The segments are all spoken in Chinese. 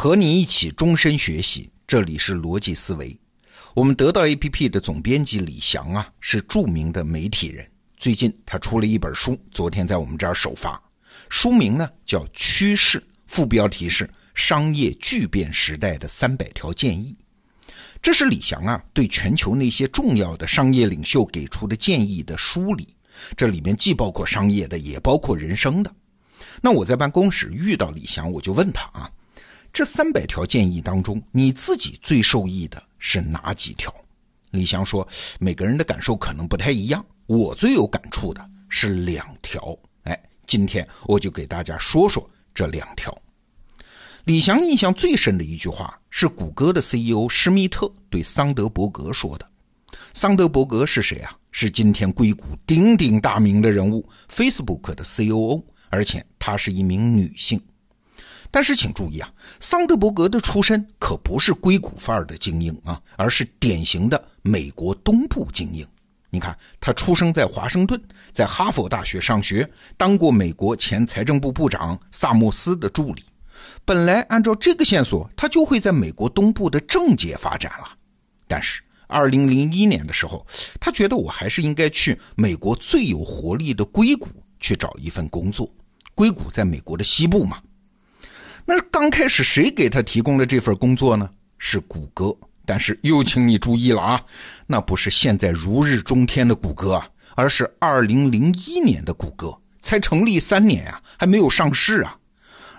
和你一起终身学习，这里是逻辑思维。我们得到 APP 的总编辑李翔啊，是著名的媒体人。最近他出了一本书，昨天在我们这儿首发。书名呢叫《趋势》，副标题是《商业巨变时代的三百条建议》。这是李翔啊对全球那些重要的商业领袖给出的建议的梳理。这里面既包括商业的，也包括人生的。那我在办公室遇到李翔，我就问他啊，这三百条建议当中，你自己最受益的是哪几条？李翔说，每个人的感受可能不太一样，我最有感触的是两条。哎，今天我就给大家说说这两条。李翔印象最深的一句话是谷歌的 CEO 施密特对桑德伯格说的。桑德伯格是谁啊？是今天硅谷鼎鼎大名的人物，Facebook 的 COO，而且她是一名女性。但是请注意啊，桑德伯格的出身可不是硅谷范儿的精英啊，而是典型的美国东部精英。你看，他出生在华盛顿，在哈佛大学上学，当过美国前财政部部长萨默斯的助理。本来按照这个线索，他就会在美国东部的政界发展了。但是。二零零一年的时候，他觉得我还是应该去美国最有活力的硅谷去找一份工作。硅谷在美国的西部嘛。那刚开始谁给他提供了这份工作呢？是谷歌。但是又请你注意了啊，那不是现在如日中天的谷歌啊，而是二零零一年的谷歌，才成立三年啊，还没有上市啊。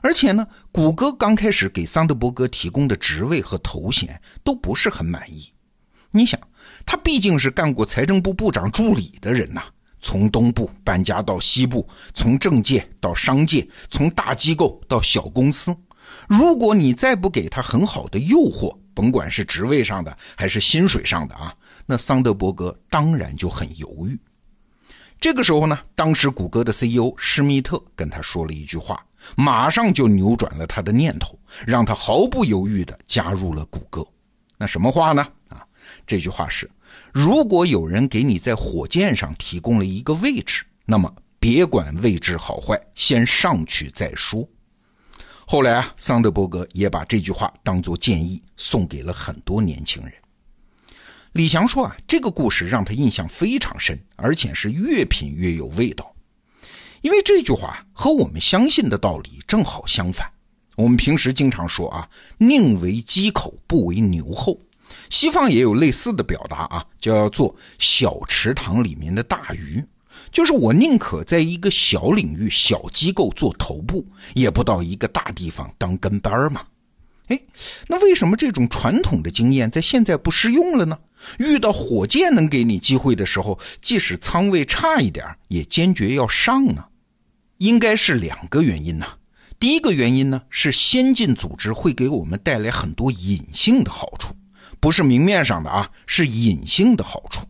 而且呢，谷歌刚开始给桑德伯格提供的职位和头衔都不是很满意。你想，他毕竟是干过财政部部长助理的人呐，从东部搬家到西部，从政界到商界，从大机构到小公司。如果你再不给他很好的诱惑，甭管是职位上的还是薪水上的啊，那桑德伯格当然就很犹豫。这个时候呢，当时谷歌的 CEO 施密特跟他说了一句话，马上就扭转了他的念头，让他毫不犹豫地加入了谷歌。那什么话呢？这句话是：如果有人给你在火箭上提供了一个位置，那么别管位置好坏，先上去再说。后来啊，桑德伯格也把这句话当作建议送给了很多年轻人。李翔说啊，这个故事让他印象非常深，而且是越品越有味道。因为这句话和我们相信的道理正好相反。我们平时经常说啊，宁为鸡口，不为牛后。西方也有类似的表达啊，叫做小池塘里面的大鱼，就是我宁可在一个小领域、小机构做头部，也不到一个大地方当跟班儿嘛。哎，那为什么这种传统的经验在现在不适用了呢？遇到火箭能给你机会的时候，即使仓位差一点，也坚决要上呢？应该是两个原因呢。第一个原因呢，是先进组织会给我们带来很多隐性的好处。不是明面上的啊，是隐性的好处。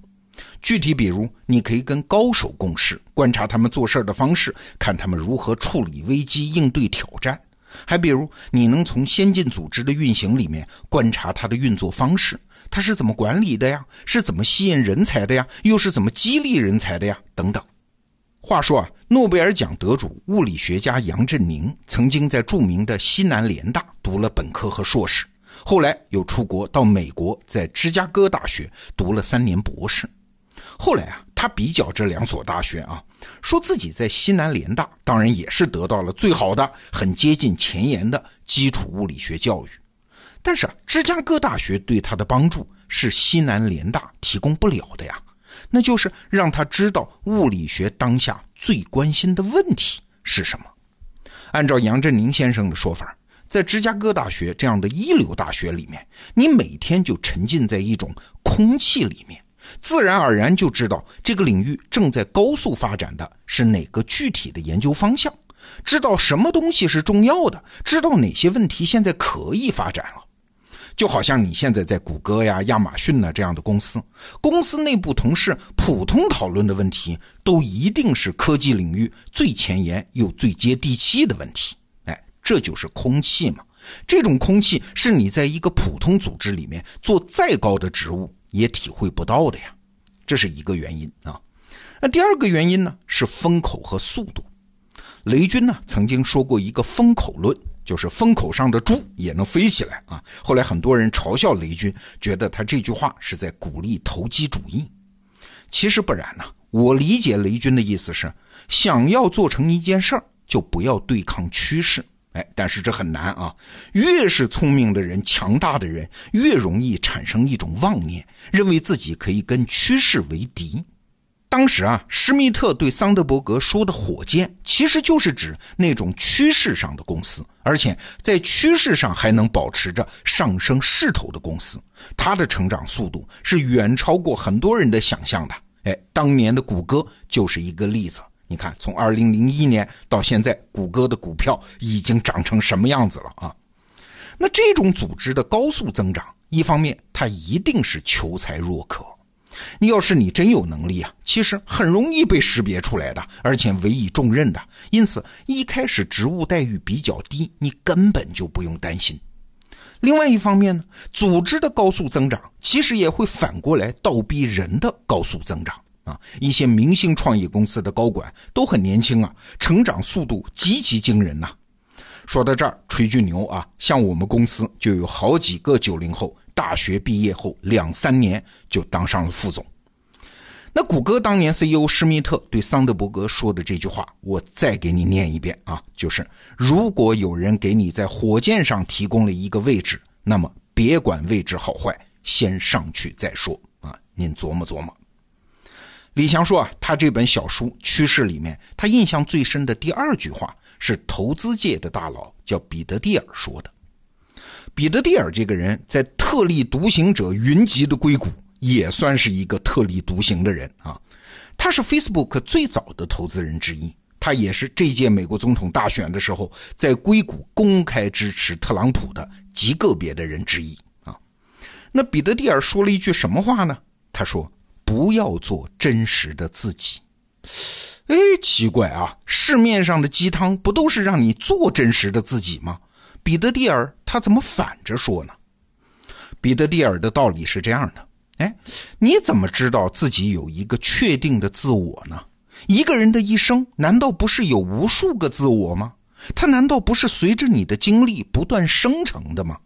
具体比如，你可以跟高手共事，观察他们做事的方式，看他们如何处理危机、应对挑战。还比如，你能从先进组织的运行里面观察它的运作方式，它是怎么管理的呀？是怎么吸引人才的呀？又是怎么激励人才的呀？等等。话说啊，诺贝尔奖得主物理学家杨振宁曾经在著名的西南联大读了本科和硕士。后来又出国到美国，在芝加哥大学读了三年博士。后来啊，他比较这两所大学啊，说自己在西南联大当然也是得到了最好的、很接近前沿的基础物理学教育。但是啊，芝加哥大学对他的帮助是西南联大提供不了的呀，那就是让他知道物理学当下最关心的问题是什么。按照杨振宁先生的说法。在芝加哥大学这样的一流大学里面，你每天就沉浸在一种空气里面，自然而然就知道这个领域正在高速发展的是哪个具体的研究方向，知道什么东西是重要的，知道哪些问题现在可以发展了。就好像你现在在谷歌呀、亚马逊呢这样的公司，公司内部同事普通讨论的问题，都一定是科技领域最前沿又最接地气的问题。这就是空气嘛，这种空气是你在一个普通组织里面做再高的职务也体会不到的呀，这是一个原因啊。那第二个原因呢是风口和速度。雷军呢曾经说过一个风口论，就是风口上的猪也能飞起来啊。后来很多人嘲笑雷军，觉得他这句话是在鼓励投机主义。其实不然呢，我理解雷军的意思是，想要做成一件事儿，就不要对抗趋势。哎，但是这很难啊！越是聪明的人、强大的人，越容易产生一种妄念，认为自己可以跟趋势为敌。当时啊，施密特对桑德伯格说的“火箭”，其实就是指那种趋势上的公司，而且在趋势上还能保持着上升势头的公司。它的成长速度是远超过很多人的想象的。哎，当年的谷歌就是一个例子。你看，从二零零一年到现在，谷歌的股票已经涨成什么样子了啊？那这种组织的高速增长，一方面它一定是求才若渴。你要是你真有能力啊，其实很容易被识别出来的，而且委以重任的。因此，一开始职务待遇比较低，你根本就不用担心。另外一方面呢，组织的高速增长，其实也会反过来倒逼人的高速增长。啊，一些明星创业公司的高管都很年轻啊，成长速度极其惊人呐。说到这儿，吹句牛啊，像我们公司就有好几个九零后，大学毕业后两三年就当上了副总。那谷歌当年 CEO 施密特对桑德伯格说的这句话，我再给你念一遍啊，就是如果有人给你在火箭上提供了一个位置，那么别管位置好坏，先上去再说啊，您琢磨琢磨。李翔说啊，他这本小书《趋势》里面，他印象最深的第二句话是投资界的大佬叫彼得蒂尔说的。彼得蒂尔这个人在特立独行者云集的硅谷，也算是一个特立独行的人啊。他是 Facebook 最早的投资人之一，他也是这届美国总统大选的时候在硅谷公开支持特朗普的极个别的人之一啊。那彼得蒂尔说了一句什么话呢？他说。不要做真实的自己，哎，奇怪啊！市面上的鸡汤不都是让你做真实的自己吗？彼得蒂尔他怎么反着说呢？彼得蒂尔的道理是这样的：哎，你怎么知道自己有一个确定的自我呢？一个人的一生难道不是有无数个自我吗？他难道不是随着你的经历不断生成的吗？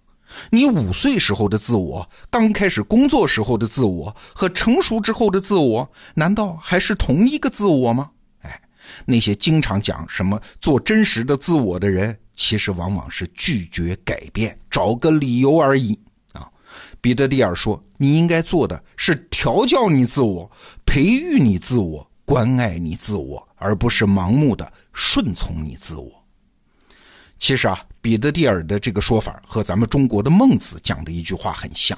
你五岁时候的自我，刚开始工作时候的自我，和成熟之后的自我，难道还是同一个自我吗？哎，那些经常讲什么做真实的自我的人，其实往往是拒绝改变，找个理由而已啊。彼得蒂尔说：“你应该做的是调教你自我，培育你自我，关爱你自我，而不是盲目的顺从你自我。”其实啊，彼得蒂尔的这个说法和咱们中国的孟子讲的一句话很像。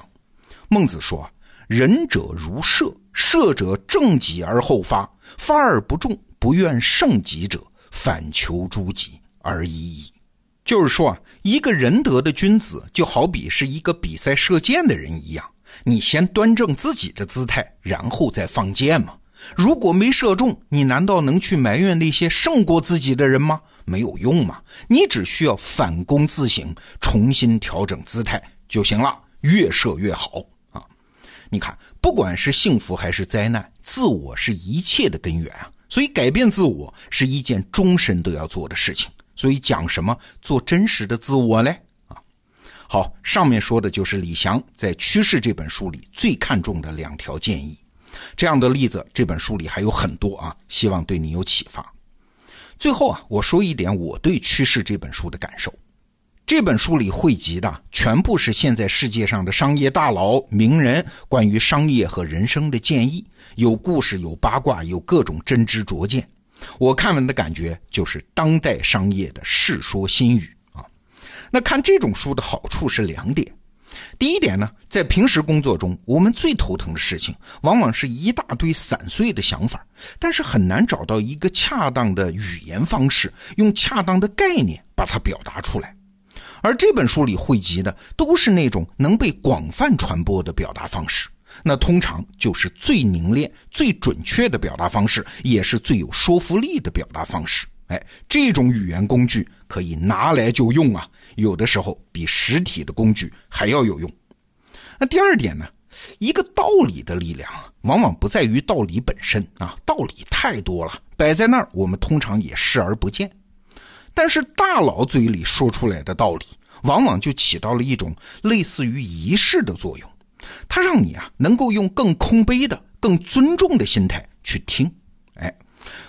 孟子说：“仁者如射，射者正己而后发，发而不中，不愿胜己者，反求诸己而已矣。”就是说啊，一个仁德的君子就好比是一个比赛射箭的人一样，你先端正自己的姿态，然后再放箭嘛。如果没射中，你难道能去埋怨那些胜过自己的人吗？没有用嘛！你只需要反躬自省，重新调整姿态就行了，越射越好啊！你看，不管是幸福还是灾难，自我是一切的根源啊！所以改变自我是一件终身都要做的事情。所以讲什么做真实的自我嘞？啊，好，上面说的就是李翔在《趋势》这本书里最看重的两条建议。这样的例子，这本书里还有很多啊，希望对你有启发。最后啊，我说一点我对《趋势》这本书的感受。这本书里汇集的全部是现在世界上的商业大佬、名人关于商业和人生的建议，有故事，有八卦，有各种真知灼见。我看完的感觉就是当代商业的《世说新语》啊。那看这种书的好处是两点。第一点呢，在平时工作中，我们最头疼的事情，往往是一大堆散碎的想法，但是很难找到一个恰当的语言方式，用恰当的概念把它表达出来。而这本书里汇集的，都是那种能被广泛传播的表达方式，那通常就是最凝练、最准确的表达方式，也是最有说服力的表达方式。哎，这种语言工具可以拿来就用啊，有的时候比实体的工具还要有用。那第二点呢，一个道理的力量往往不在于道理本身啊，道理太多了，摆在那儿我们通常也视而不见。但是大佬嘴里说出来的道理，往往就起到了一种类似于仪式的作用，它让你啊能够用更空杯的、更尊重的心态去听。哎，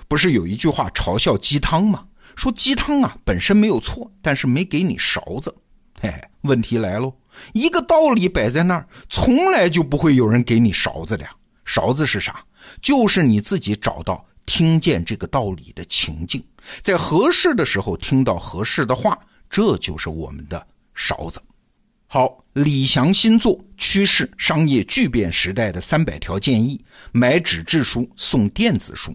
不是有一句话嘲笑鸡汤吗？说鸡汤啊本身没有错，但是没给你勺子。嘿嘿，问题来喽，一个道理摆在那儿，从来就不会有人给你勺子的。勺子是啥？就是你自己找到听见这个道理的情境，在合适的时候听到合适的话，这就是我们的勺子。好，李翔新作趋势商业巨变时代的三百条建议，买纸质书送电子书。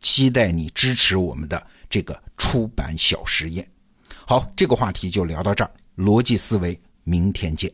期待你支持我们的这个出版小实验。好，这个话题就聊到这儿。逻辑思维，明天见。